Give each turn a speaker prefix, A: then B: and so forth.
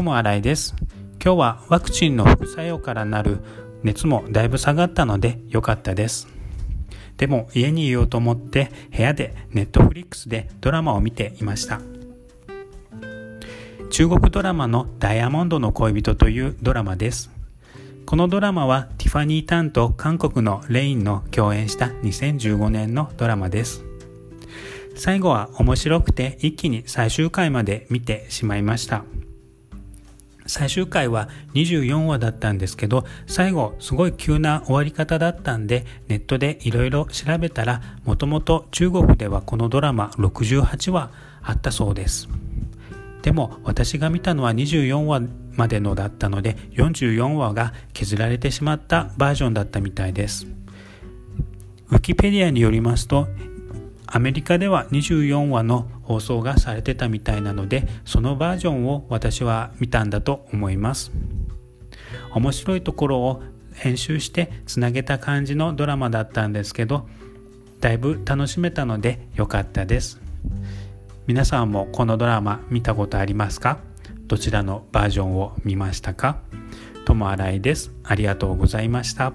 A: 友新井です。今日はワクチンの副作用からなる熱もだいぶ下がったので良かったです。でも家にいようと思って部屋でネットフリックスでドラマを見ていました。中国ドラマのダイヤモンドの恋人というドラマです。このドラマはティファニー・タンと韓国のレインの共演した2015年のドラマです。最後は面白くて一気に最終回まで見てしまいました。最終回は24話だったんですけど最後すごい急な終わり方だったんでネットでいろいろ調べたらもともと中国ではこのドラマ68話あったそうです。でも私が見たのは24話までのだったので44話が削られてしまったバージョンだったみたいです。ウィキペディアによりますとアメリカでは24話の放送がされてたみたいなのでそのバージョンを私は見たんだと思います。面白いところを編集してつなげた感じのドラマだったんですけどだいぶ楽しめたので良かったです。皆さんもこのドラマ見たことありますか？どちらのバージョンを見ましたか？友新井です。ありがとうございました。